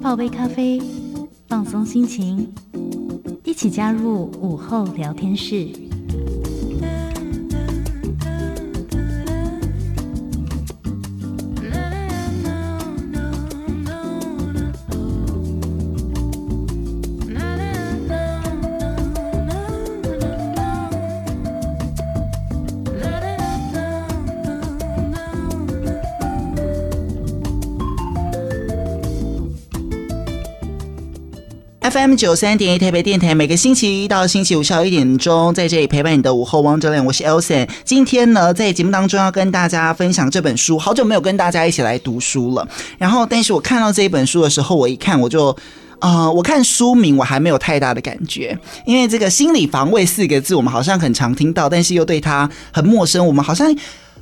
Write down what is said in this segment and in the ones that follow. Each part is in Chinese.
泡杯咖啡，放松心情，一起加入午后聊天室。FM 九三点一台北电台，每个星期一到星期五下午一点钟，在这里陪伴你的午后王者亮，我是 Elson。今天呢，在节目当中要跟大家分享这本书，好久没有跟大家一起来读书了。然后，但是我看到这一本书的时候，我一看我就，呃，我看书名我还没有太大的感觉，因为这个心理防卫四个字，我们好像很常听到，但是又对它很陌生，我们好像。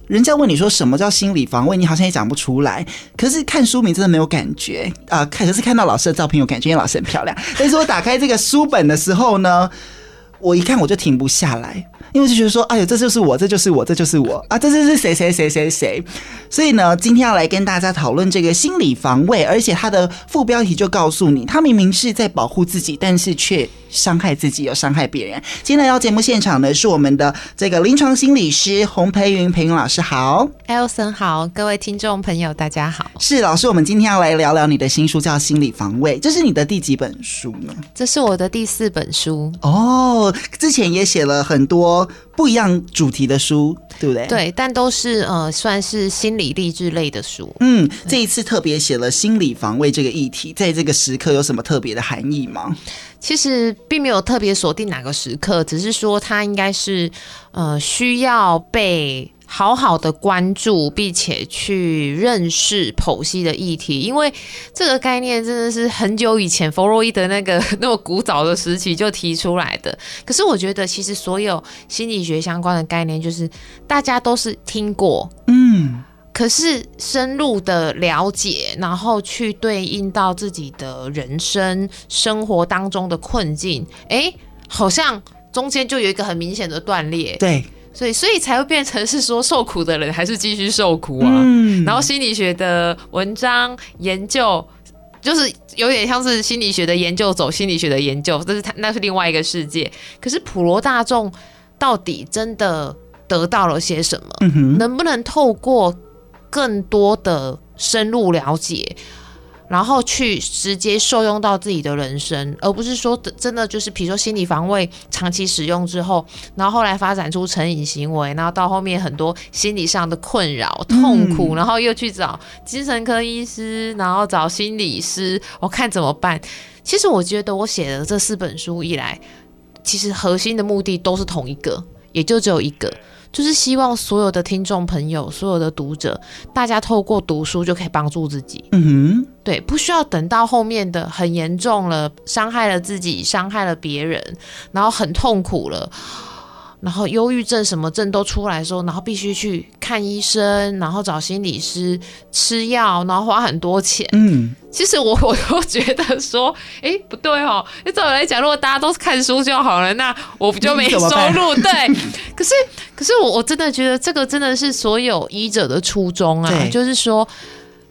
人家问你说什么叫心理防卫，你好像也讲不出来。可是看书名真的没有感觉啊，可是看到老师的照片有感觉，老师很漂亮。但是我打开这个书本的时候呢，我一看我就停不下来。因为就觉得说，哎呦，这就是我，这就是我，这就是我啊，这就是谁谁谁谁谁。所以呢，今天要来跟大家讨论这个心理防卫，而且它的副标题就告诉你，他明明是在保护自己，但是却伤害自己，又伤害别人。今天来到节目现场的是我们的这个临床心理师洪培云，培云老师好，Elson 好，各位听众朋友大家好。是老师，我们今天要来聊聊你的新书，叫《心理防卫》，这是你的第几本书呢？这是我的第四本书哦，之前也写了很多。不一样主题的书，对不对？对，但都是呃，算是心理励志类的书。嗯，这一次特别写了心理防卫这个议题，在这个时刻有什么特别的含义吗？其实并没有特别锁定哪个时刻，只是说它应该是呃需要被。好好的关注，并且去认识剖析的议题，因为这个概念真的是很久以前弗洛伊德那个 那么古早的时期就提出来的。可是我觉得，其实所有心理学相关的概念，就是大家都是听过，嗯，可是深入的了解，然后去对应到自己的人生生活当中的困境，哎，好像中间就有一个很明显的断裂，对。所以，所以才会变成是说，受苦的人还是继续受苦啊。嗯。然后心理学的文章研究，就是有点像是心理学的研究走心理学的研究，这是他那是另外一个世界。可是普罗大众到底真的得到了些什么？嗯哼。能不能透过更多的深入了解？然后去直接受用到自己的人生，而不是说真的就是，比如说心理防卫长期使用之后，然后后来发展出成瘾行为，然后到后面很多心理上的困扰、痛苦，然后又去找精神科医师，然后找心理师，我看怎么办。其实我觉得我写的这四本书以来，其实核心的目的都是同一个，也就只有一个。就是希望所有的听众朋友、所有的读者，大家透过读书就可以帮助自己。嗯哼，对，不需要等到后面的很严重了，伤害了自己，伤害了别人，然后很痛苦了。然后忧郁症什么症都出来的时候，然后必须去看医生，然后找心理师吃药，然后花很多钱。嗯，其实我 我都觉得说，哎，不对哦。那照我来讲，如果大家都是看书就好了，那我不就没 收入？对。可是，可是我我真的觉得这个真的是所有医者的初衷啊，就是说，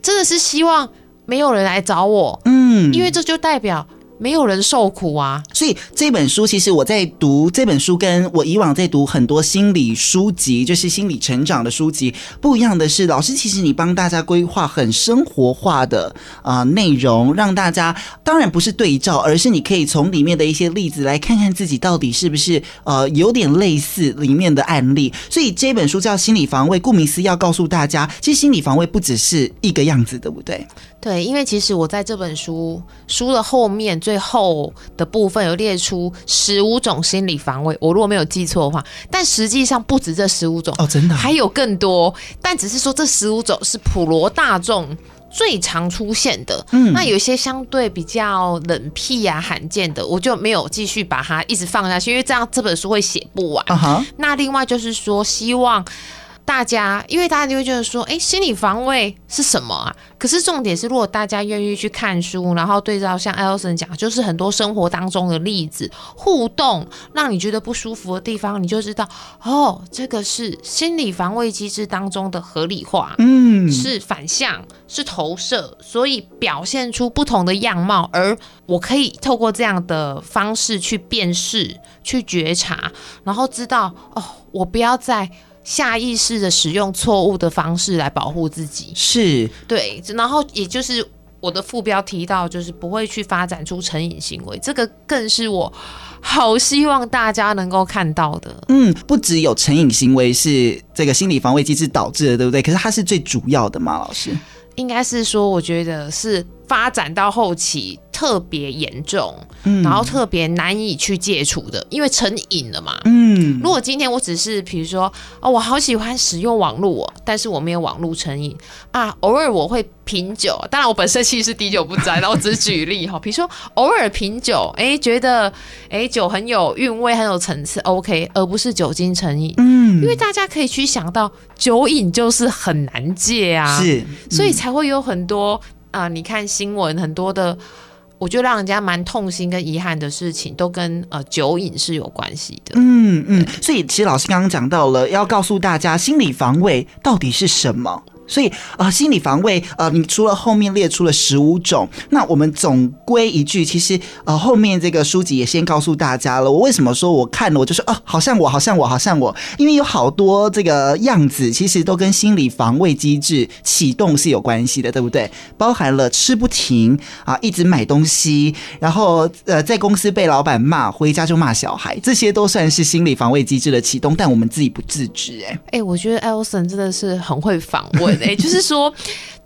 真的是希望没有人来找我。嗯，因为这就代表。没有人受苦啊，所以这本书其实我在读这本书，跟我以往在读很多心理书籍，就是心理成长的书籍不一样的是，老师其实你帮大家规划很生活化的啊、呃、内容，让大家当然不是对照，而是你可以从里面的一些例子来看看自己到底是不是呃有点类似里面的案例。所以这本书叫《心理防卫》，顾名思义要告诉大家，其实心理防卫不只是一个样子，对不对？对，因为其实我在这本书书的后面。最后的部分有列出十五种心理防卫，我如果没有记错的话，但实际上不止这十五种哦，真的还有更多，但只是说这十五种是普罗大众最常出现的。嗯，那有一些相对比较冷僻啊、罕见的，我就没有继续把它一直放下去，因为这样这本书会写不完。Uh -huh. 那另外就是说，希望大家，因为大家就会觉得说，哎，心理防卫是什么啊？可是重点是，如果大家愿意去看书，然后对照像 Elson 讲，就是很多生活当中的例子互动，让你觉得不舒服的地方，你就知道，哦，这个是心理防卫机制当中的合理化，嗯，是反向，是投射，所以表现出不同的样貌，而我可以透过这样的方式去辨识、去觉察，然后知道，哦，我不要再。下意识的使用错误的方式来保护自己，是对，然后也就是我的副标提到，就是不会去发展出成瘾行为，这个更是我好希望大家能够看到的。嗯，不只有成瘾行为是这个心理防卫机制导致的，对不对？可是它是最主要的嘛，老师？应该是说，我觉得是发展到后期。特别严重，嗯，然后特别难以去戒除的，因为成瘾了嘛。嗯，如果今天我只是比如说，哦，我好喜欢使用网络哦，但是我没有网络成瘾啊，偶尔我会品酒，当然我本身其实是滴酒不沾，然后我只是举例哈，比如说偶尔品酒，哎，觉得哎酒很有韵味，很有层次，OK，而不是酒精成瘾。嗯，因为大家可以去想到，酒瘾就是很难戒啊，是，所以才会有很多啊，呃，你看新闻很多的。我觉得让人家蛮痛心跟遗憾的事情，都跟呃酒瘾是有关系的。嗯嗯，所以其实老师刚刚讲到了，要告诉大家心理防卫到底是什么。所以啊、心理防卫呃，你除了后面列出了十五种，那我们总归一句，其实呃，后面这个书籍也先告诉大家了。我为什么说我看了，我就说哦、好像我，好像我，好像我，因为有好多这个样子，其实都跟心理防卫机制启动是有关系的，对不对？包含了吃不停啊，一直买东西，然后呃，在公司被老板骂，回家就骂小孩，这些都算是心理防卫机制的启动，但我们自己不自知、哎，哎，我觉得 Elson 真的是很会访问。哎，就是说，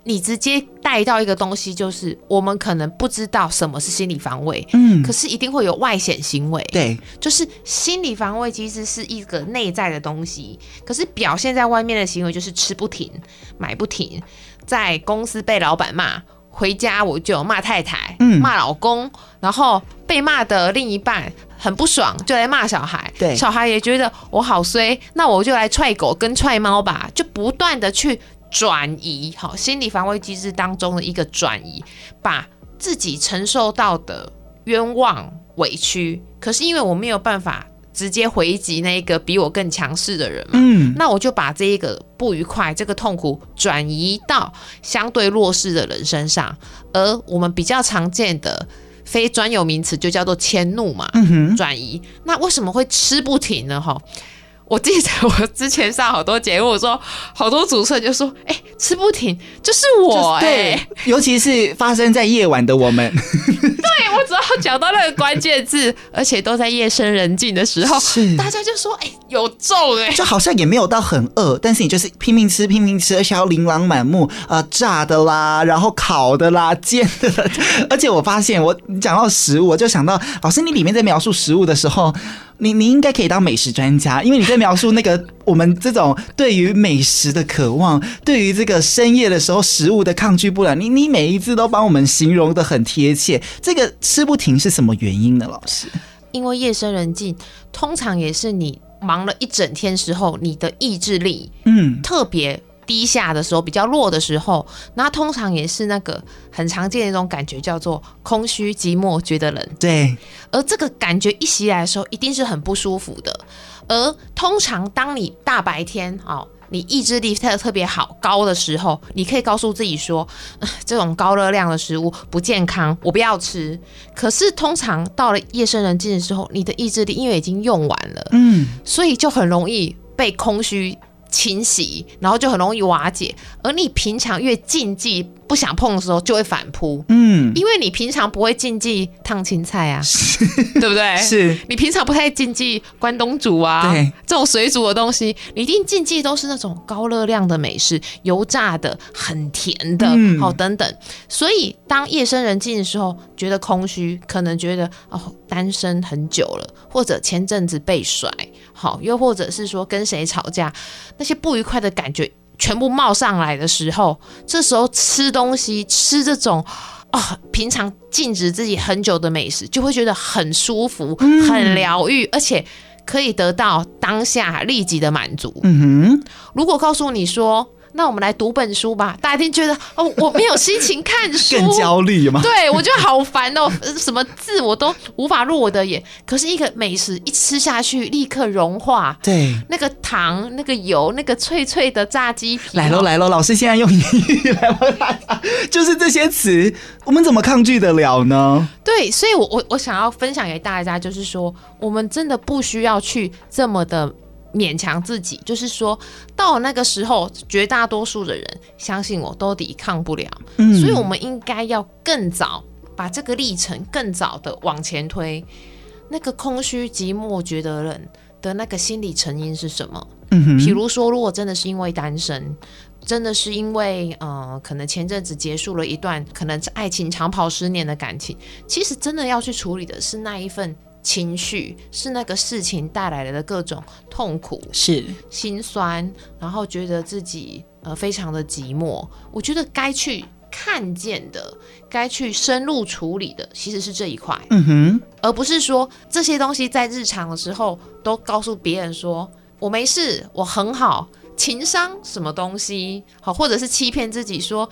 你直接带到一个东西，就是我们可能不知道什么是心理防卫，嗯，可是一定会有外显行为，对，就是心理防卫其实是一个内在的东西，可是表现在外面的行为就是吃不停、买不停，在公司被老板骂，回家我就骂太太，嗯，骂老公，然后被骂的另一半很不爽，就来骂小孩，对，小孩也觉得我好衰，那我就来踹狗跟踹猫吧，就不断的去。转移，好，心理防卫机制当中的一个转移，把自己承受到的冤枉委屈，可是因为我没有办法直接回击那个比我更强势的人嘛，嗯，那我就把这一个不愉快、这个痛苦转移到相对弱势的人身上，而我们比较常见的非专有名词就叫做迁怒嘛，转移。那为什么会吃不停呢？哈？我记得我之前上好多节目，说好多主持人就说：“哎、欸，吃不停就是我、欸。”哎，尤其是发生在夜晚的我们。对，我只要讲到那个关键字，而且都在夜深人静的时候，是大家就说：“哎、欸，有中哎、欸！”就好像也没有到很饿，但是你就是拼命吃，拼命吃，而且要琳琅满目啊、呃，炸的啦，然后烤的啦，煎的啦。而且我发现，我讲到食物，我就想到老师，你里面在描述食物的时候。你你应该可以当美食专家，因为你在描述那个我们这种对于美食的渴望，对于这个深夜的时候食物的抗拒不了。你你每一次都帮我们形容的很贴切。这个吃不停是什么原因呢？老师？因为夜深人静，通常也是你忙了一整天时候，你的意志力嗯特别。低下的时候，比较弱的时候，那通常也是那个很常见的一种感觉，叫做空虚、寂寞、觉得冷。对，而这个感觉一袭来的时候，一定是很不舒服的。而通常当你大白天哦，你意志力特特别好高的时候，你可以告诉自己说，这种高热量的食物不健康，我不要吃。可是通常到了夜深人静的时候，你的意志力因为已经用完了，嗯，所以就很容易被空虚。侵袭，然后就很容易瓦解。而你平常越禁忌不想碰的时候，就会反扑。嗯，因为你平常不会禁忌烫青菜啊，对不对？是你平常不太禁忌关东煮啊，对，这种水煮的东西，你一定禁忌都是那种高热量的美食，油炸的、很甜的，好、嗯、等等。所以当夜深人静的时候，觉得空虚，可能觉得哦，单身很久了，或者前阵子被甩。好，又或者是说跟谁吵架，那些不愉快的感觉全部冒上来的时候，这时候吃东西，吃这种啊、哦，平常禁止自己很久的美食，就会觉得很舒服、很疗愈，而且可以得到当下立即的满足。嗯哼，如果告诉你说，那我们来读本书吧，大家一定觉得哦，我没有心情看书，更焦虑吗？对，我觉得好烦哦，什么字我都无法入我的眼。可是一个美食一吃下去，立刻融化。对，那个糖、那个油、那个脆脆的炸鸡皮，来喽来喽，老师现在用英语来问大家，就是这些词，我们怎么抗拒得了呢？对，所以我我我想要分享给大家，就是说，我们真的不需要去这么的。勉强自己，就是说到那个时候，绝大多数的人相信我都抵抗不了。嗯，所以我们应该要更早把这个历程更早的往前推。那个空虚、寂寞、觉得冷的那个心理成因是什么？嗯哼，比如说，如果真的是因为单身，真的是因为呃，可能前阵子结束了一段可能是爱情长跑十年的感情，其实真的要去处理的是那一份。情绪是那个事情带来的各种痛苦，是心酸，然后觉得自己呃非常的寂寞。我觉得该去看见的，该去深入处理的，其实是这一块，嗯哼，而不是说这些东西在日常的时候都告诉别人说我没事，我很好，情商什么东西好，或者是欺骗自己说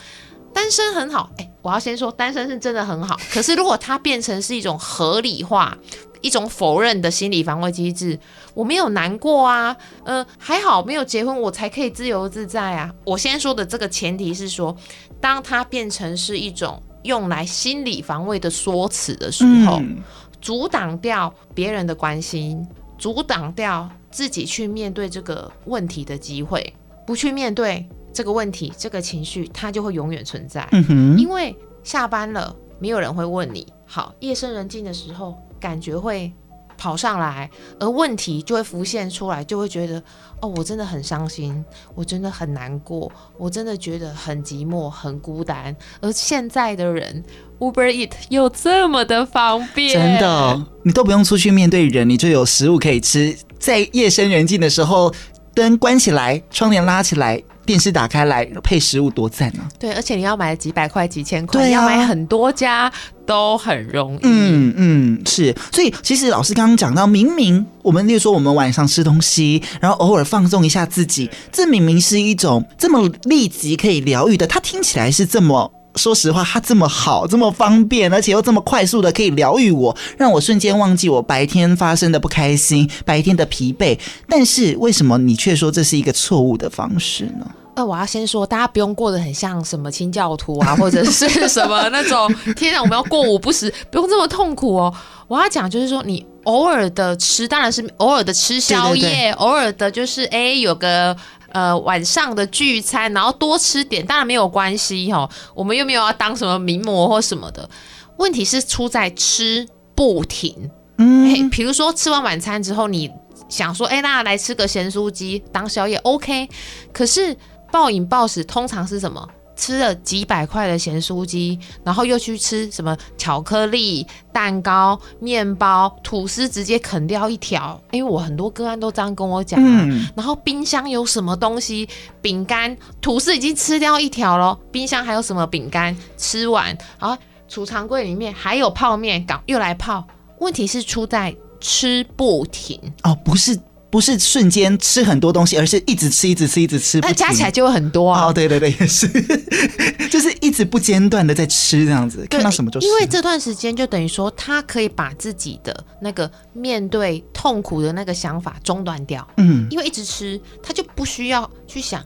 单身很好。哎，我要先说单身是真的很好，可是如果它变成是一种合理化。一种否认的心理防卫机制，我没有难过啊，嗯、呃，还好没有结婚，我才可以自由自在啊。我先说的这个前提是说，当它变成是一种用来心理防卫的说辞的时候，嗯、阻挡掉别人的关心，阻挡掉自己去面对这个问题的机会，不去面对这个问题，这个情绪它就会永远存在。嗯哼，因为下班了，没有人会问你。好，夜深人静的时候。感觉会跑上来，而问题就会浮现出来，就会觉得哦，我真的很伤心，我真的很难过，我真的觉得很寂寞、很孤单。而现在的人，Uber Eat 又这么的方便，真的，你都不用出去面对人，你就有食物可以吃。在夜深人静的时候，灯关起来，窗帘拉起来。电视打开来配食物多赞啊！对，而且你要买几百块、几千块，对啊，要买很多家都很容易。嗯嗯，是。所以其实老师刚刚讲到，明明我们例如说我们晚上吃东西，然后偶尔放纵一下自己，这明明是一种这么立即可以疗愈的，它听起来是这么。说实话，它这么好，这么方便，而且又这么快速的可以疗愈我，让我瞬间忘记我白天发生的不开心、白天的疲惫。但是为什么你却说这是一个错误的方式呢？呃，我要先说，大家不用过得很像什么清教徒啊，或者是什么那种天哪，我们要过午不食，不用这么痛苦哦。我要讲就是说，你偶尔的吃，当然是偶尔的吃宵夜，对对对，偶尔的就是哎有个。呃，晚上的聚餐，然后多吃点，当然没有关系哈。我们又没有要当什么名模或什么的。问题是出在吃不停。嗯，比如说吃完晚餐之后，你想说，哎，那来吃个咸酥鸡当宵夜，OK。可是暴饮暴食通常是什么？吃了几百块的咸酥鸡，然后又去吃什么巧克力蛋糕、面包、吐司，直接啃掉一条。因为我很多个案都这样跟我讲啊。嗯、然后冰箱有什么东西？饼干、吐司已经吃掉一条了，冰箱还有什么饼干？吃完，然后储藏柜里面还有泡面，搞又来泡。问题是出在吃不停哦，不是。不是瞬间吃很多东西，而是一直吃，一直吃，一直吃，那加起来就会很多啊！哦，对对对，也是，就是一直不间断的在吃这样子，看到什么就吃。因为这段时间就等于说，他可以把自己的那个面对痛苦的那个想法中断掉。嗯，因为一直吃，他就不需要去想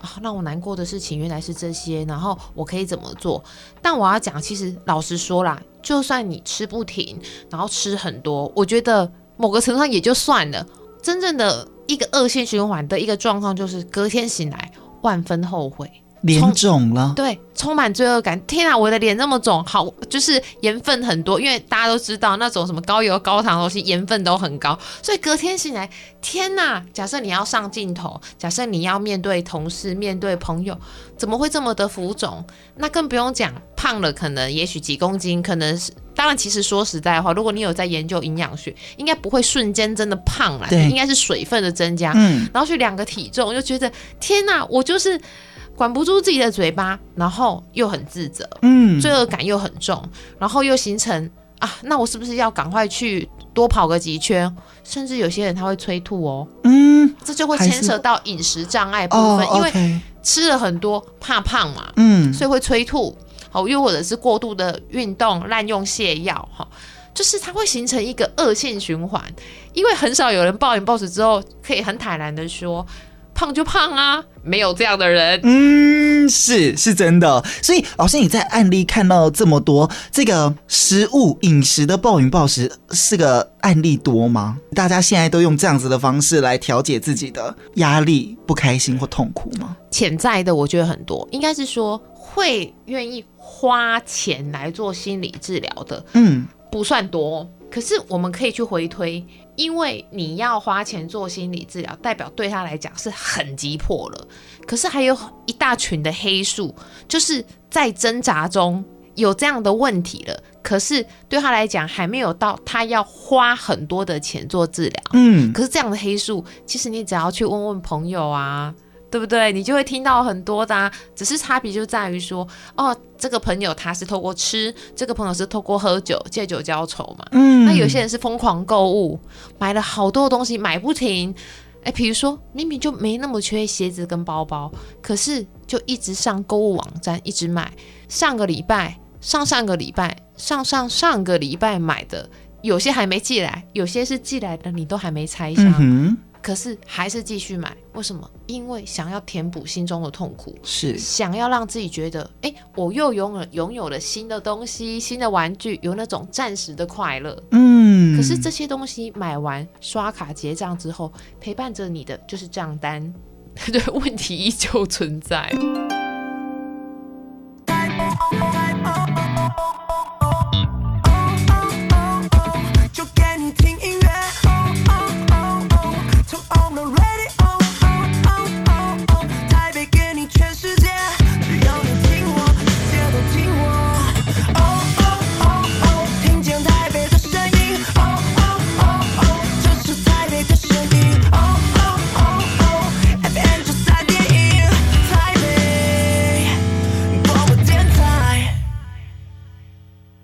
啊，让我难过的事情原来是这些，然后我可以怎么做？但我要讲，其实老实说啦，就算你吃不停，然后吃很多，我觉得某个程度上也就算了。真正的一个恶性循环的一个状况，就是隔天醒来万分后悔，脸肿了，对，充满罪恶感。天啊，我的脸那么肿，好，就是盐分很多，因为大家都知道那种什么高油高糖的东西，盐分都很高，所以隔天醒来，天哪！假设你要上镜头，假设你要面对同事、面对朋友，怎么会这么的浮肿？那更不用讲胖了，可能也许几公斤，可能是。当然，其实说实在话，如果你有在研究营养学，应该不会瞬间真的胖了，应该是水分的增加。嗯，然后去量个体重，就觉得天哪，我就是管不住自己的嘴巴，然后又很自责，嗯，罪恶感又很重，然后又形成啊，那我是不是要赶快去多跑个几圈？甚至有些人他会催吐哦，嗯，这就会牵扯到饮食障碍部分，哦、因为吃了很多怕胖嘛，嗯，所以会催吐，好，又或者是过度的运动、滥用泻药，哈，就是它会形成一个恶性循环，因为很少有人暴饮暴食之后可以很坦然的说。胖就胖啊，没有这样的人。嗯，是是真的。所以老师，你在案例看到这么多这个食物饮食的暴饮暴食，是个案例多吗？大家现在都用这样子的方式来调节自己的压力、不开心或痛苦吗？潜在的我觉得很多，应该是说会愿意花钱来做心理治疗的，嗯，不算多。可是我们可以去回推。因为你要花钱做心理治疗，代表对他来讲是很急迫了。可是还有一大群的黑数，就是在挣扎中有这样的问题了。可是对他来讲还没有到他要花很多的钱做治疗。嗯，可是这样的黑数，其实你只要去问问朋友啊。对不对？你就会听到很多的啊，只是差别就在于说，哦，这个朋友他是透过吃，这个朋友是透过喝酒，借酒浇愁嘛。嗯，那有些人是疯狂购物，买了好多东西，买不停。哎，比如说明明就没那么缺鞋子跟包包，可是就一直上购物网站，一直买。上个礼拜、上上个礼拜、上上上个礼拜买的，有些还没寄来，有些是寄来的，你都还没拆箱。嗯可是还是继续买，为什么？因为想要填补心中的痛苦，是想要让自己觉得，哎，我又拥有拥有了新的东西、新的玩具，有那种暂时的快乐。嗯，可是这些东西买完刷卡结账之后，陪伴着你的就是账单，对，问题依旧存在。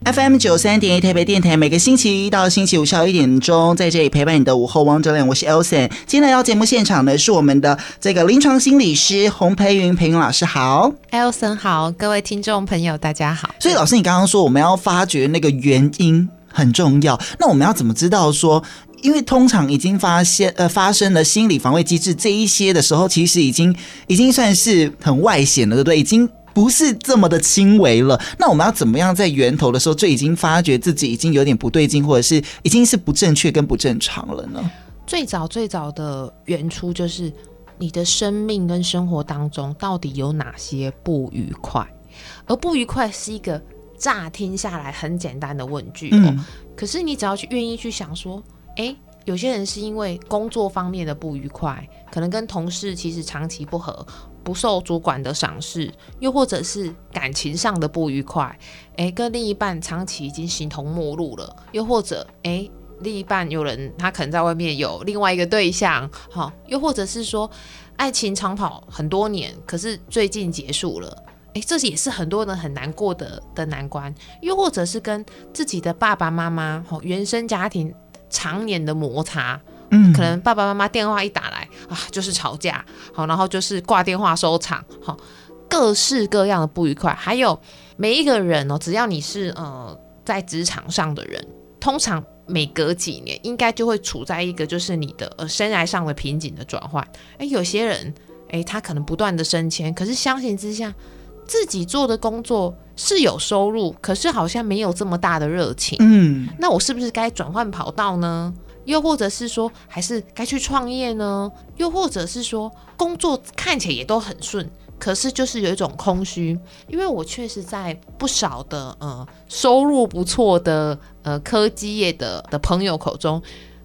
FM 九三点一台北电台，每个星期一到星期五下午一点钟，在这里陪伴你的午后王者脸，我是 Elson。今天来到节目现场的是我们的这个临床心理师洪培云，培云老师好，Elson 好，各位听众朋友大家好。所以老师，你刚刚说我们要发掘那个原因很重要，那我们要怎么知道说，因为通常已经发现呃发生了心理防卫机制这一些的时候，其实已经已经算是很外显了，对不对？已经。不是这么的轻微了，那我们要怎么样在源头的时候就已经发觉自己已经有点不对劲，或者是已经是不正确跟不正常了呢？最早最早的原初就是你的生命跟生活当中到底有哪些不愉快，而不愉快是一个乍听下来很简单的问句哦，嗯、可是你只要去愿意去想说，诶，有些人是因为工作方面的不愉快，可能跟同事其实长期不合。不受主管的赏识，又或者是感情上的不愉快，诶，跟另一半长期已经形同陌路了，又或者诶，另一半有人他可能在外面有另外一个对象，好，又或者是说爱情长跑很多年，可是最近结束了，诶，这也是很多人很难过的的难关，又或者是跟自己的爸爸妈妈，好，原生家庭常年的摩擦。嗯，可能爸爸妈妈电话一打来啊，就是吵架，好，然后就是挂电话收场，好，各式各样的不愉快。还有每一个人哦，只要你是呃在职场上的人，通常每隔几年应该就会处在一个就是你的呃生涯上的瓶颈的转换。诶，有些人诶，他可能不断的升迁，可是相形之下，自己做的工作是有收入，可是好像没有这么大的热情。嗯，那我是不是该转换跑道呢？又或者是说，还是该去创业呢？又或者是说，工作看起来也都很顺，可是就是有一种空虚。因为我确实在不少的呃收入不错的呃科技业的的朋友口中，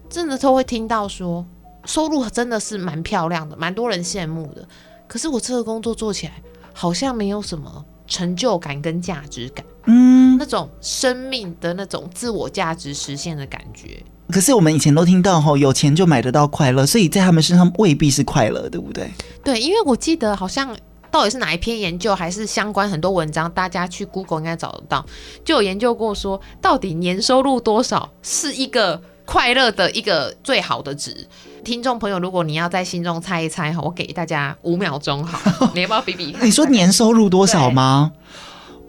真的都会听到说，收入真的是蛮漂亮的，蛮多人羡慕的。可是我这个工作做起来，好像没有什么成就感跟价值感，嗯，那种生命的那种自我价值实现的感觉。可是我们以前都听到吼，有钱就买得到快乐，所以在他们身上未必是快乐，对不对？对，因为我记得好像到底是哪一篇研究，还是相关很多文章，大家去 Google 应该找得到，就有研究过说，到底年收入多少是一个快乐的一个最好的值。听众朋友，如果你要在心中猜一猜哈，我给大家五秒钟好，你要不要比比看？你说年收入多少吗？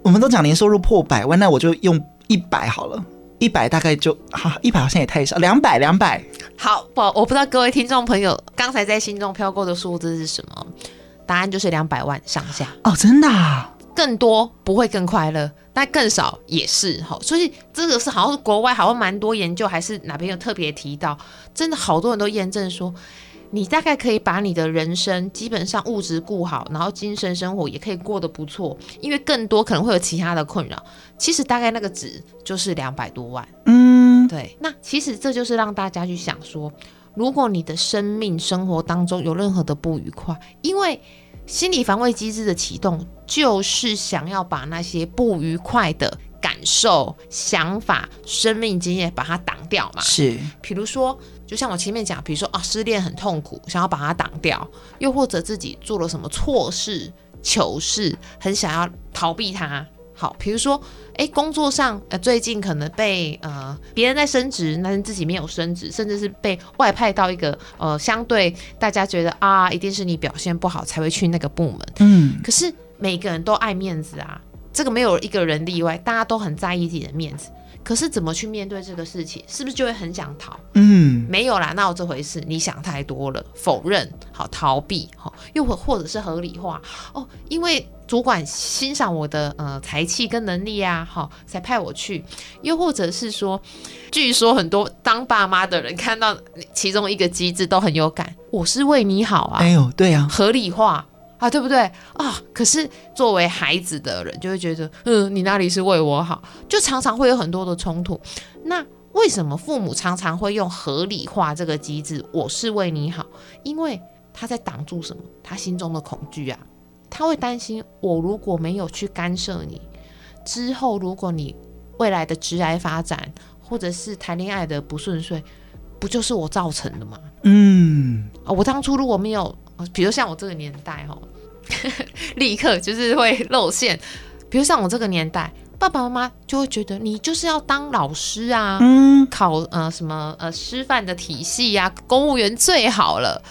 我们都讲年收入破百万，那我就用一百好了。一百大概就好，一百好像也太少。两百，两百。好，不，我不知道各位听众朋友刚才在心中飘过的数字是什么？答案就是两百万上下。哦，真的啊？更多不会更快乐，但更少也是哈。所以这个是好像是国外好像蛮多研究，还是哪边有特别提到，真的好多人都验证说。你大概可以把你的人生基本上物质顾好，然后精神生活也可以过得不错，因为更多可能会有其他的困扰。其实大概那个值就是两百多万。嗯，对。那其实这就是让大家去想说，如果你的生命生活当中有任何的不愉快，因为心理防卫机制的启动就是想要把那些不愉快的感受、想法、生命经验把它挡掉嘛。是，比如说。就像我前面讲，比如说啊，失恋很痛苦，想要把它挡掉，又或者自己做了什么错事、糗事，很想要逃避它。好，比如说，哎，工作上呃，最近可能被呃别人在升职，但是自己没有升职，甚至是被外派到一个呃相对大家觉得啊，一定是你表现不好才会去那个部门。嗯，可是每个人都爱面子啊，这个没有一个人例外，大家都很在意自己的面子。可是怎么去面对这个事情，是不是就会很想逃？嗯，没有啦，哪有这回事？你想太多了，否认，好逃避，好，又或或者是合理化哦，因为主管欣赏我的呃才气跟能力啊，好才派我去，又或者是说，据说很多当爸妈的人看到其中一个机制都很有感，我是为你好啊，哎呦，对啊，合理化。啊，对不对啊？可是作为孩子的人，就会觉得，嗯，你那里是为我好？就常常会有很多的冲突。那为什么父母常常会用合理化这个机制？我是为你好，因为他在挡住什么？他心中的恐惧啊，他会担心，我如果没有去干涉你，之后如果你未来的职癌发展，或者是谈恋爱的不顺遂，不就是我造成的吗？嗯，啊，我当初如果没有。比如像我这个年代哈，立刻就是会露馅。比如像我这个年代，爸爸妈妈就会觉得你就是要当老师啊，嗯，考呃什么呃师范的体系呀，公务员最好了。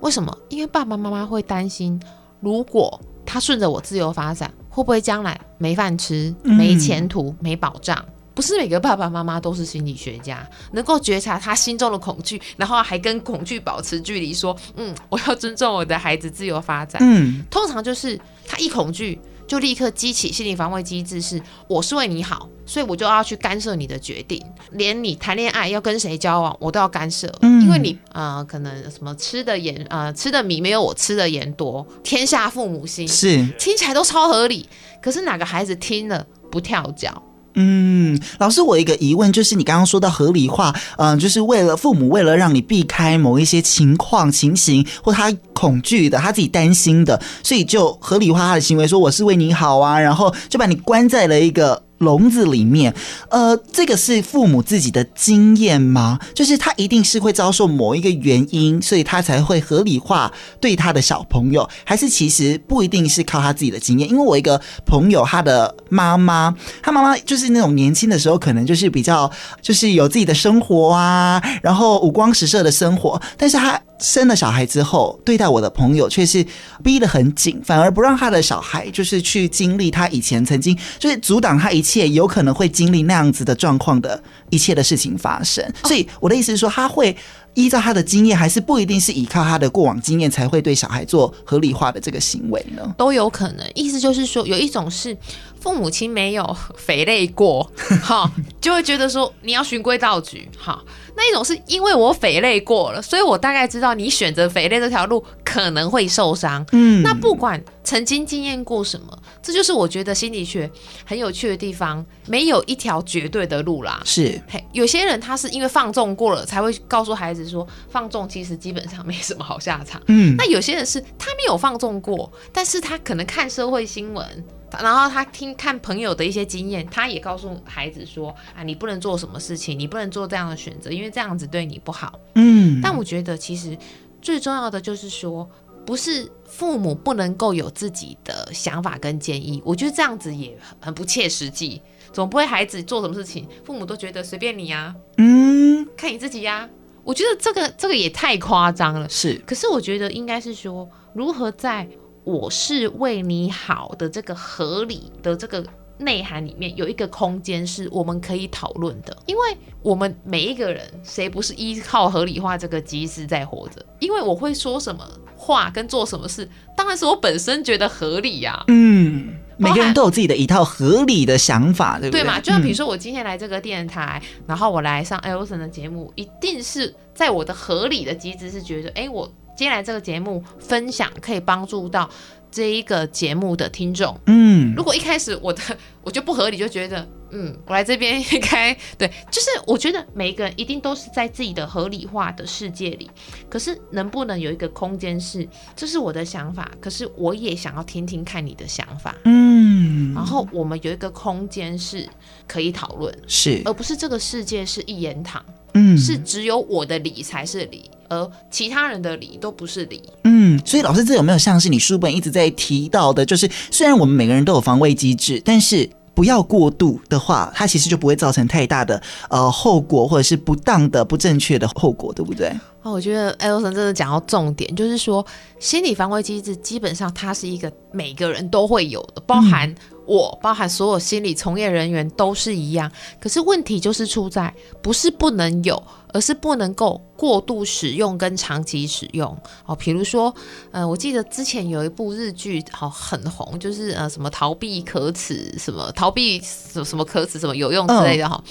为什么？因为爸爸妈妈会担心，如果他顺着我自由发展，会不会将来没饭吃、没前途、没保障？不是每个爸爸妈妈都是心理学家，能够觉察他心中的恐惧，然后还跟恐惧保持距离，说：“嗯，我要尊重我的孩子自由发展。”嗯，通常就是他一恐惧，就立刻激起心理防卫机制，是我是为你好，所以我就要去干涉你的决定，连你谈恋爱要跟谁交往，我都要干涉，嗯、因为你啊、呃，可能什么吃的盐啊、呃，吃的米没有我吃的盐多，天下父母心，是。听起来都超合理，可是哪个孩子听了不跳脚？嗯，老师，我一个疑问就是，你刚刚说到合理化，嗯、就是为了父母为了让你避开某一些情况情形，或他恐惧的，他自己担心的，所以就合理化他的行为，说我是为你好啊，然后就把你关在了一个。笼子里面，呃，这个是父母自己的经验吗？就是他一定是会遭受某一个原因，所以他才会合理化对他的小朋友，还是其实不一定是靠他自己的经验？因为我一个朋友，他的妈妈，他妈妈就是那种年轻的时候，可能就是比较就是有自己的生活啊，然后五光十色的生活，但是他。生了小孩之后，对待我的朋友却是逼得很紧，反而不让他的小孩就是去经历他以前曾经就是阻挡他一切有可能会经历那样子的状况的一切的事情发生。所以我的意思是说，他会依照他的经验，还是不一定是依靠他的过往经验才会对小孩做合理化的这个行为呢？都有可能。意思就是说，有一种是父母亲没有肥累过，哈，就会觉得说你要循规蹈矩，哈。那一种是因为我肥累过了，所以我大概知道你选择肥累这条路可能会受伤。嗯，那不管曾经经验过什么，这就是我觉得心理学很有趣的地方，没有一条绝对的路啦。是，有些人他是因为放纵过了，才会告诉孩子说放纵其实基本上没什么好下场。嗯，那有些人是他没有放纵过，但是他可能看社会新闻。然后他听看朋友的一些经验，他也告诉孩子说：“啊，你不能做什么事情，你不能做这样的选择，因为这样子对你不好。”嗯。但我觉得其实最重要的就是说，不是父母不能够有自己的想法跟建议，我觉得这样子也很不切实际。总不会孩子做什么事情，父母都觉得随便你呀，嗯，看你自己呀。我觉得这个这个也太夸张了。是，可是我觉得应该是说，如何在我是为你好的这个合理的这个内涵里面，有一个空间是我们可以讨论的。因为我们每一个人，谁不是依靠合理化这个机制在活着？因为我会说什么话跟做什么事，当然是我本身觉得合理呀、啊。嗯。每个人都有自己的一套合理的想法，对不对？对嘛？就像比如说，我今天来这个电台，嗯、然后我来上 Elson 的节目，一定是在我的合理的机制是觉得，哎，我今天来这个节目分享可以帮助到这一个节目的听众。嗯，如果一开始我的 我就不合理，就觉得。嗯，我来这边应该对，就是我觉得每一个人一定都是在自己的合理化的世界里，可是能不能有一个空间是，这是我的想法，可是我也想要听听看你的想法，嗯，然后我们有一个空间是可以讨论，是，而不是这个世界是一言堂，嗯，是只有我的理才是理，而其他人的理都不是理，嗯，所以老师，这有没有像是你书本一直在提到的，就是虽然我们每个人都有防卫机制，但是。不要过度的话，它其实就不会造成太大的呃后果，或者是不当的、不正确的后果，对不对？哦，我觉得艾罗森真的讲到重点，就是说心理防卫机制基本上它是一个每个人都会有的，包含我，嗯、包含所有心理从业人员都是一样。可是问题就是出在不是不能有。而是不能够过度使用跟长期使用哦，比如说，呃，我记得之前有一部日剧，好很红，就是呃什么逃避可耻，什么逃避什么什么可耻，什么有用之类的哈。Oh.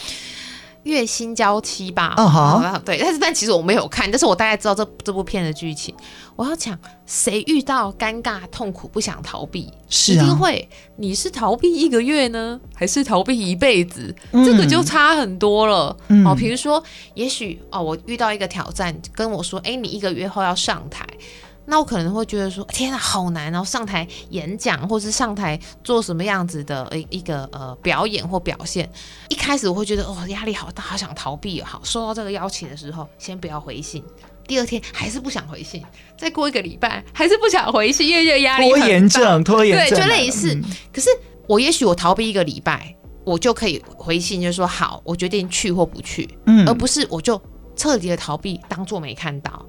月薪娇妻吧，嗯好，对，但是但其实我没有看，但是我大概知道这这部片的剧情。我要讲，谁遇到尴尬、痛苦不想逃避，是啊、一定会。你是逃避一个月呢，还是逃避一辈子？嗯、这个就差很多了。嗯、哦，比如说，也许哦，我遇到一个挑战，跟我说，哎，你一个月后要上台。那我可能会觉得说，天啊，好难！然后上台演讲，或是上台做什么样子的一一个呃表演或表现，一开始我会觉得哦，压力好大，好想逃避。好，收到这个邀请的时候，先不要回信。第二天还是不想回信，再过一个礼拜还是不想回信，因为这压力。拖延症，拖延症，对，就类似。嗯、可是我也许我逃避一个礼拜，我就可以回信，就是说好，我决定去或不去，嗯，而不是我就彻底的逃避，当做没看到。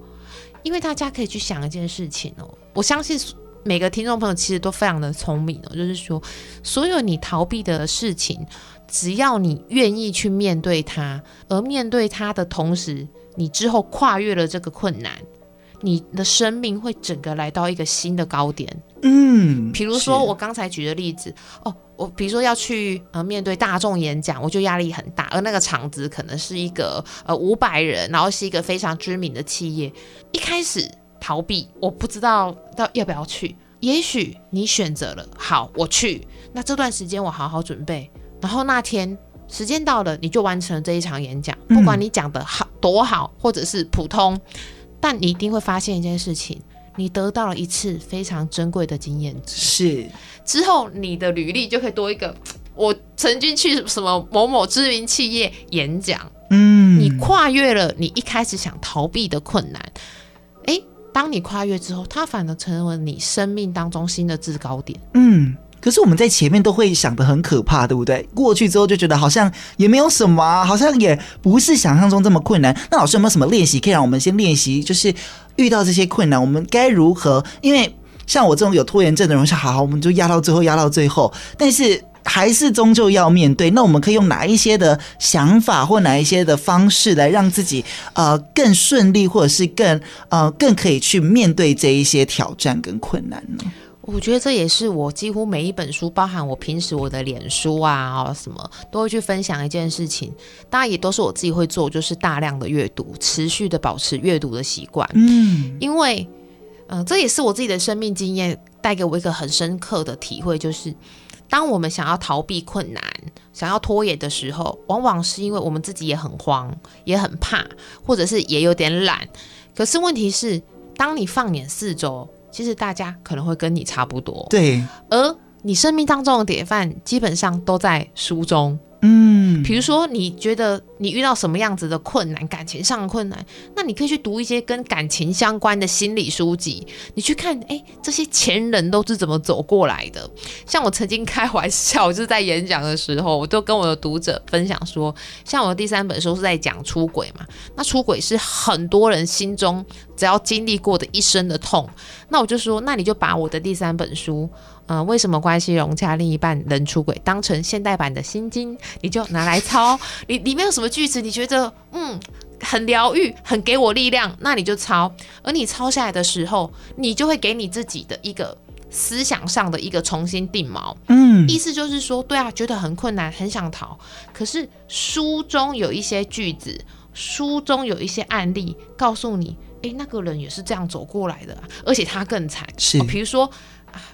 因为大家可以去想一件事情哦，我相信每个听众朋友其实都非常的聪明哦，就是说，所有你逃避的事情，只要你愿意去面对它，而面对它的同时，你之后跨越了这个困难，你的生命会整个来到一个新的高点。嗯，比如说我刚才举的例子哦。我比如说要去呃面对大众演讲，我就压力很大，而那个场子可能是一个呃五百人，然后是一个非常知名的企业。一开始逃避，我不知道到要不要去。也许你选择了，好，我去。那这段时间我好好准备，然后那天时间到了，你就完成了这一场演讲。不管你讲的好多好，或者是普通，但你一定会发现一件事情。你得到了一次非常珍贵的经验值，是之后你的履历就可以多一个。我曾经去什么某某知名企业演讲，嗯，你跨越了你一开始想逃避的困难，诶，当你跨越之后，它反而成为你生命当中新的制高点，嗯。可是我们在前面都会想得很可怕，对不对？过去之后就觉得好像也没有什么，好像也不是想象中这么困难。那老师有没有什么练习可以让我们先练习？就是遇到这些困难，我们该如何？因为像我这种有拖延症的人，是好好，我们就压到最后，压到最后。但是还是终究要面对。那我们可以用哪一些的想法或哪一些的方式来让自己呃更顺利，或者是更呃更可以去面对这一些挑战跟困难呢？我觉得这也是我几乎每一本书，包含我平时我的脸书啊，什么都会去分享一件事情。当然也都是我自己会做，就是大量的阅读，持续的保持阅读的习惯。嗯，因为，嗯、呃，这也是我自己的生命经验带给我一个很深刻的体会，就是当我们想要逃避困难、想要拖延的时候，往往是因为我们自己也很慌、也很怕，或者是也有点懒。可是问题是，当你放眼四周，其实大家可能会跟你差不多，对。而你生命当中的典范基本上都在书中，嗯，比如说你觉得你遇到什么样子的困难，感情上的困难，那你可以去读一些跟感情相关的心理书籍，你去看，哎，这些前人都是怎么走过来的。像我曾经开玩笑，就是在演讲的时候，我都跟我的读者分享说，像我的第三本书是在讲出轨嘛，那出轨是很多人心中只要经历过的一生的痛，那我就说，那你就把我的第三本书。嗯、呃，为什么关系融洽，另一半人出轨？当成现代版的心经，你就拿来抄。你里面有什么句子，你觉得嗯很疗愈，很给我力量，那你就抄。而你抄下来的时候，你就会给你自己的一个思想上的一个重新定锚。嗯，意思就是说，对啊，觉得很困难，很想逃。可是书中有一些句子，书中有一些案例，告诉你，诶，那个人也是这样走过来的，而且他更惨。是，比如说。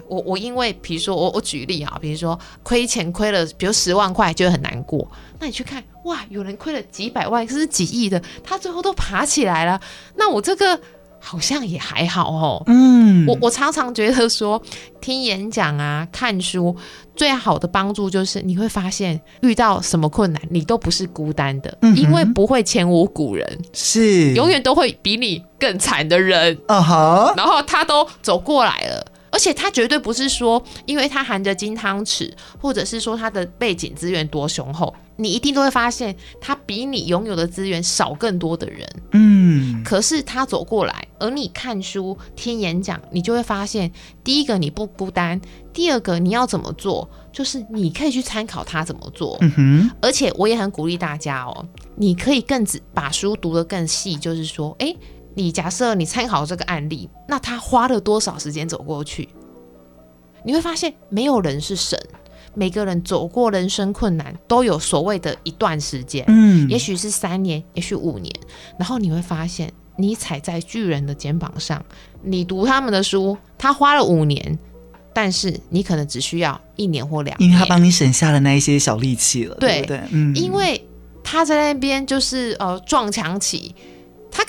我我因为比如说我我举例啊，比如说亏钱亏了，比如十万块就会很难过。那你去看哇，有人亏了几百万，甚至几亿的，他最后都爬起来了。那我这个好像也还好哦。嗯，我我常常觉得说，听演讲啊，看书最好的帮助就是你会发现遇到什么困难，你都不是孤单的，嗯、因为不会前无古人，是永远都会比你更惨的人。啊哈，然后他都走过来了。而且他绝对不是说，因为他含着金汤匙，或者是说他的背景资源多雄厚，你一定都会发现他比你拥有的资源少更多的人。嗯，可是他走过来，而你看书、听演讲，你就会发现，第一个你不孤单，第二个你要怎么做，就是你可以去参考他怎么做。嗯哼，而且我也很鼓励大家哦，你可以更仔把书读得更细，就是说，诶。你假设你参考这个案例，那他花了多少时间走过去？你会发现没有人是神，每个人走过人生困难都有所谓的一段时间，嗯，也许是三年，也许五年，然后你会发现你踩在巨人的肩膀上，你读他们的书，他花了五年，但是你可能只需要一年或两年，因为他帮你省下了那一些小力气了，对，对不对？嗯，因为他在那边就是呃撞墙期。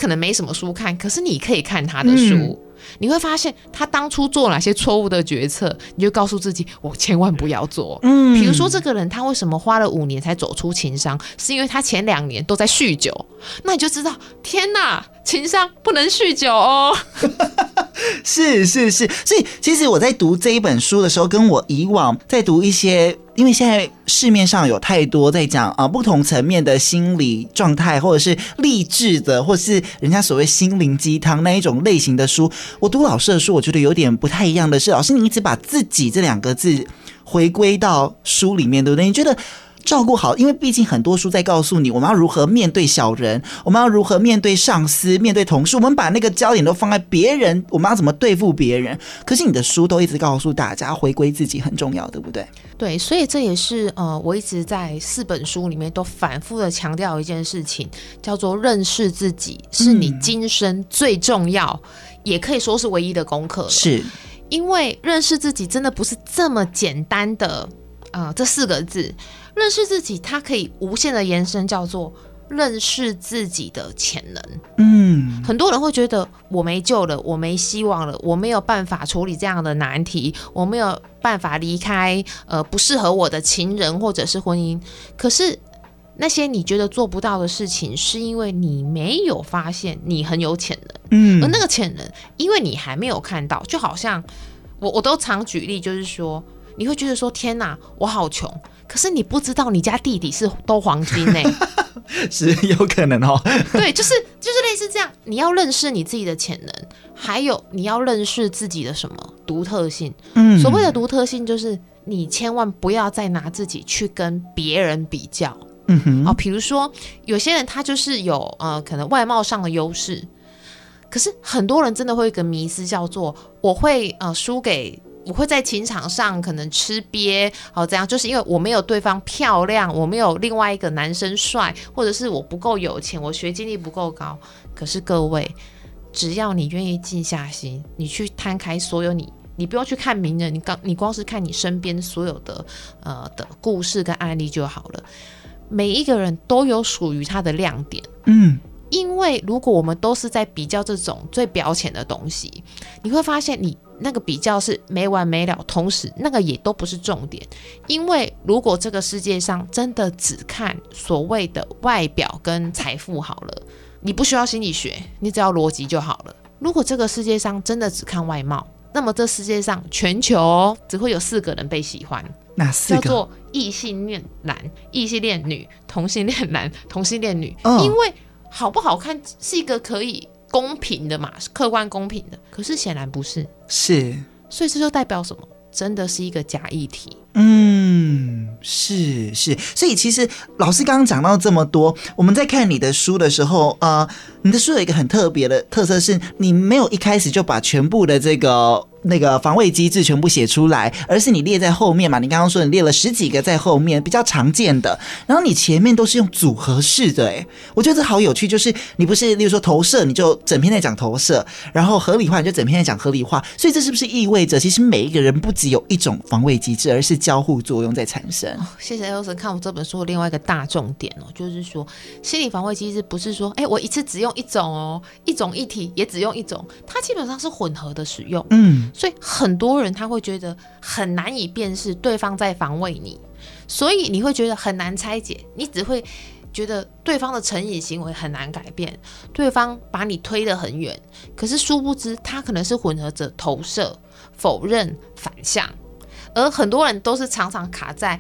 他可能没什么书看，可是你可以看他的书，嗯、你会发现他当初做哪些错误的决策，你就告诉自己，我千万不要做。嗯，比如说这个人他为什么花了五年才走出情商，是因为他前两年都在酗酒，那你就知道，天哪，情商不能酗酒哦。是是是，所以其实我在读这一本书的时候，跟我以往在读一些。因为现在市面上有太多在讲啊、不同层面的心理状态，或者是励志的，或是人家所谓心灵鸡汤那一种类型的书。我读老师的书，我觉得有点不太一样的是，老师你一直把自己这两个字回归到书里面，对不对？你觉得？照顾好，因为毕竟很多书在告诉你，我们要如何面对小人，我们要如何面对上司、面对同事。我们把那个焦点都放在别人，我们要怎么对付别人？可是你的书都一直告诉大家，回归自己很重要，对不对？对，所以这也是呃，我一直在四本书里面都反复的强调一件事情，叫做认识自己是你今生最重要，嗯、也可以说是唯一的功课。是，因为认识自己真的不是这么简单的啊、呃，这四个字。认识自己，它可以无限的延伸，叫做认识自己的潜能。嗯，很多人会觉得我没救了，我没希望了，我没有办法处理这样的难题，我没有办法离开呃不适合我的情人或者是婚姻。可是那些你觉得做不到的事情，是因为你没有发现你很有潜能。嗯，而那个潜能，因为你还没有看到，就好像我我都常举例，就是说你会觉得说天哪，我好穷。可是你不知道，你家弟弟是都黄金呢？是有可能哦。对，就是就是类似这样。你要认识你自己的潜能，还有你要认识自己的什么独特性。嗯，所谓的独特性，就是你千万不要再拿自己去跟别人比较。嗯哼，哦，比如说有些人他就是有呃可能外貌上的优势，可是很多人真的会有一个迷思，叫做我会呃输给。我会在情场上可能吃瘪，好这样，就是因为我没有对方漂亮，我没有另外一个男生帅，或者是我不够有钱，我学经历不够高。可是各位，只要你愿意静下心，你去摊开所有你，你不用去看名人，你刚你光是看你身边所有的呃的故事跟案例就好了。每一个人都有属于他的亮点，嗯，因为如果我们都是在比较这种最表浅的东西，你会发现你。那个比较是没完没了，同时那个也都不是重点。因为如果这个世界上真的只看所谓的外表跟财富好了，你不需要心理学，你只要逻辑就好了。如果这个世界上真的只看外貌，那么这世界上全球只会有四个人被喜欢，哪四个？叫做异性恋男、异性恋女、同性恋男、同性恋女。哦，因为好不好看是一个可以公平的嘛，是客观公平的。可是显然不是，是，所以这就代表什么？真的是一个假议题。嗯，是是，所以其实老师刚刚讲到这么多，我们在看你的书的时候，呃，你的书有一个很特别的特色，是你没有一开始就把全部的这个。那个防卫机制全部写出来，而是你列在后面嘛？你刚刚说你列了十几个在后面比较常见的，然后你前面都是用组合式的，诶，我觉得这好有趣。就是你不是，例如说投射，你就整篇在讲投射，然后合理化你就整篇在讲合理化，所以这是不是意味着其实每一个人不只有一种防卫机制，而是交互作用在产生？哦、谢谢 Elson 看我这本书的另外一个大重点哦，就是说心理防卫机制不是说，哎，我一次只用一种哦，一种一体也只用一种，它基本上是混合的使用，嗯。所以很多人他会觉得很难以辨识对方在防卫你，所以你会觉得很难拆解，你只会觉得对方的成瘾行为很难改变，对方把你推得很远，可是殊不知他可能是混合着投射、否认、反向，而很多人都是常常卡在。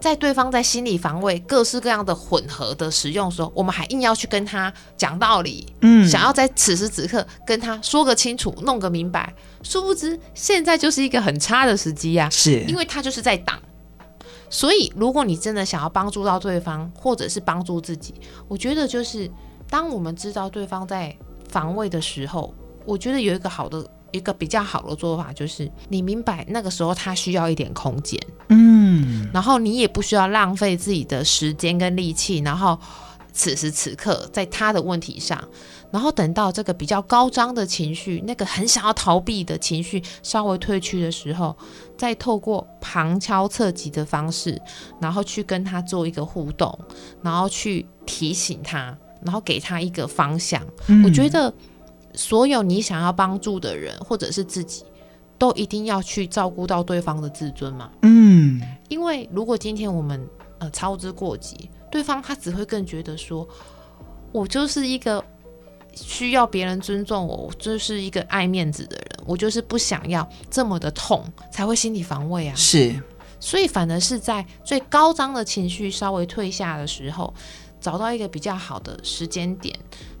在对方在心理防卫各式各样的混合的使用的时候，我们还硬要去跟他讲道理，嗯，想要在此时此刻跟他说个清楚、弄个明白，殊不知现在就是一个很差的时机呀，是因为他就是在挡。所以，如果你真的想要帮助到对方，或者是帮助自己，我觉得就是当我们知道对方在防卫的时候，我觉得有一个好的。一个比较好的做法就是，你明白那个时候他需要一点空间，嗯，然后你也不需要浪费自己的时间跟力气，然后此时此刻在他的问题上，然后等到这个比较高涨的情绪，那个很想要逃避的情绪稍微退去的时候，再透过旁敲侧击的方式，然后去跟他做一个互动，然后去提醒他，然后给他一个方向，嗯，我觉得。所有你想要帮助的人，或者是自己，都一定要去照顾到对方的自尊嘛。嗯，因为如果今天我们呃操之过急，对方他只会更觉得说，我就是一个需要别人尊重我，我就是一个爱面子的人，我就是不想要这么的痛，才会心理防卫啊。是，所以反而是在最高涨的情绪稍微退下的时候，找到一个比较好的时间点。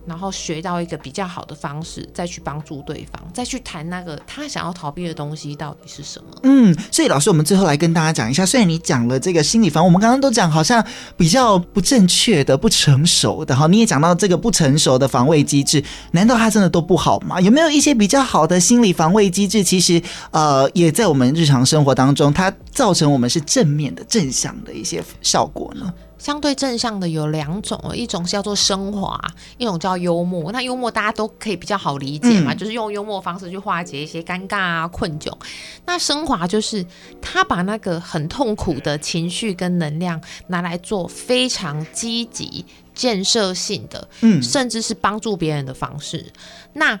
然后学到一个比较好的方式，再去帮助对方，再去谈那个他想要逃避的东西到底是什么。嗯，所以老师，我们最后来跟大家讲一下，虽然你讲了这个心理防，我们刚刚都讲好像比较不正确的、不成熟的哈，你也讲到这个不成熟的防卫机制，难道它真的都不好吗？有没有一些比较好的心理防卫机制？其实呃，也在我们日常生活当中，它造成我们是正面的、正向的一些效果呢？相对正向的有两种，一种叫做升华，一种叫幽默。那幽默大家都可以比较好理解嘛，嗯、就是用幽默方式去化解一些尴尬啊、困窘。那升华就是他把那个很痛苦的情绪跟能量拿来做非常积极、建设性的，嗯，甚至是帮助别人的方式。那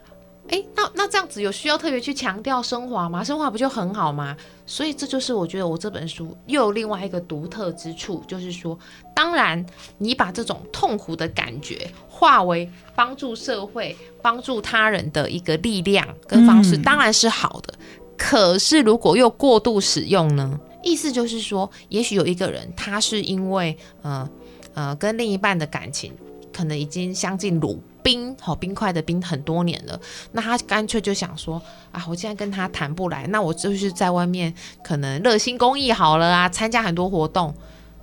哎，那那这样子有需要特别去强调升华吗？升华不就很好吗？所以这就是我觉得我这本书又有另外一个独特之处，就是说，当然你把这种痛苦的感觉化为帮助社会、帮助他人的一个力量跟方式，当然是好的。可是如果又过度使用呢？意思就是说，也许有一个人他是因为呃呃跟另一半的感情可能已经相敬如。冰好冰块的冰很多年了，那他干脆就想说啊，我既然跟他谈不来，那我就是在外面可能热心公益好了啊，参加很多活动。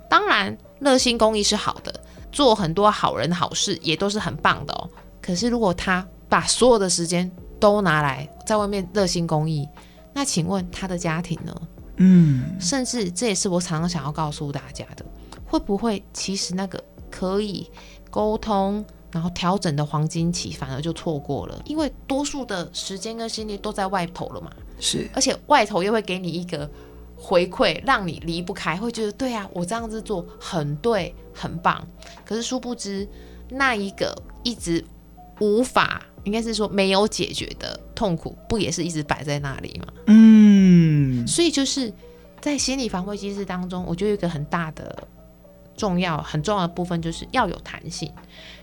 当然，热心公益是好的，做很多好人好事也都是很棒的哦。可是，如果他把所有的时间都拿来在外面热心公益，那请问他的家庭呢？嗯，甚至这也是我常常想要告诉大家的，会不会其实那个可以沟通，然后调整的黄金期反而就错过了，因为多数的时间跟心力都在外头了嘛。是，而且外头又会给你一个回馈，让你离不开，会觉得对啊，我这样子做很对，很棒。可是殊不知，那一个一直无法，应该是说没有解决的痛苦不也是一直摆在那里吗？嗯，所以就是在心理防卫机制当中，我觉得有一个很大的重要、很重要的部分，就是要有弹性，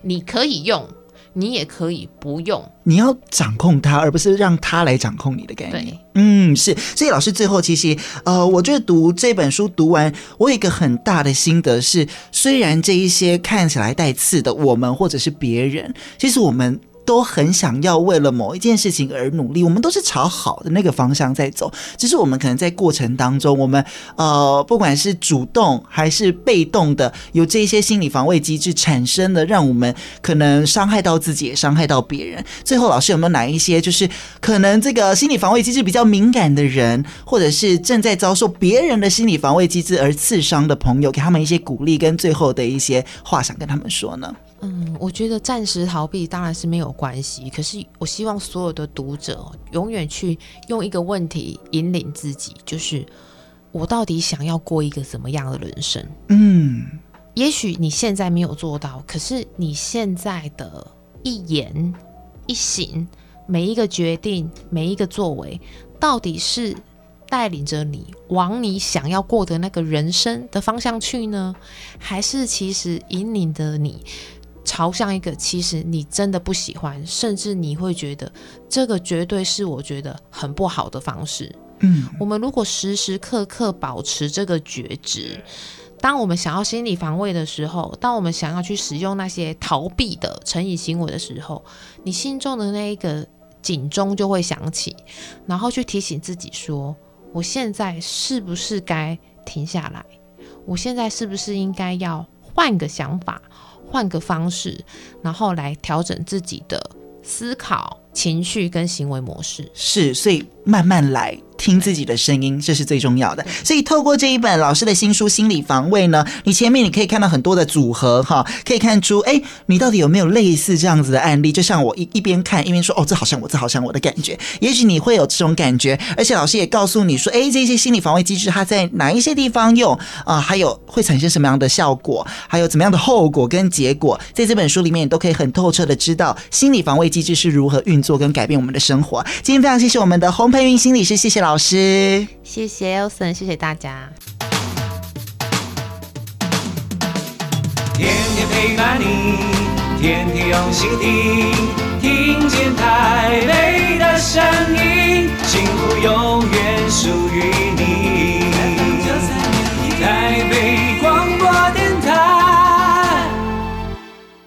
你可以用。你也可以不用，你要掌控它，而不是让它来掌控你的概念。对，嗯，是。所以老师最后其实，呃，我觉得读这本书读完，我有一个很大的心得是，虽然这一些看起来带刺的我们或者是别人，其实我们。都很想要为了某一件事情而努力，我们都是朝好的那个方向在走。只是我们可能在过程当中，我们呃，不管是主动还是被动的，有这些心理防卫机制产生的，让我们可能伤害到自己，也伤害到别人。最后，老师有没有哪一些就是可能这个心理防卫机制比较敏感的人，或者是正在遭受别人的心理防卫机制而刺伤的朋友，给他们一些鼓励跟最后的一些话，想跟他们说呢？嗯，我觉得暂时逃避当然是没有关系，可是我希望所有的读者永远去用一个问题引领自己，就是我到底想要过一个怎么样的人生？嗯，也许你现在没有做到，可是你现在的一言一行，每一个决定，每一个作为，到底是带领着你往你想要过的那个人生的方向去呢，还是其实引领着你？朝向一个其实你真的不喜欢，甚至你会觉得这个绝对是我觉得很不好的方式。嗯，我们如果时时刻刻保持这个觉知，当我们想要心理防卫的时候，当我们想要去使用那些逃避的成瘾行为的时候，你心中的那一个警钟就会响起，然后去提醒自己说：我现在是不是该停下来？我现在是不是应该要换个想法？换个方式，然后来调整自己的思考、情绪跟行为模式。是，所以慢慢来。听自己的声音，这是最重要的。所以透过这一本老师的新书《心理防卫》呢，你前面你可以看到很多的组合哈，可以看出，哎，你到底有没有类似这样子的案例？就像我一一边看一边说，哦，这好像我，这好像我的感觉。也许你会有这种感觉，而且老师也告诉你说，哎，这些心理防卫机制它在哪一些地方用啊？还有会产生什么样的效果？还有怎么样的后果跟结果？在这本书里面，你都可以很透彻的知道心理防卫机制是如何运作跟改变我们的生活。今天非常谢谢我们的洪培云心理师，谢谢老师。老师，谢谢 Elson，谢谢大家。天天陪伴你，天天用心听，听见台北的声音，幸福永远属于你。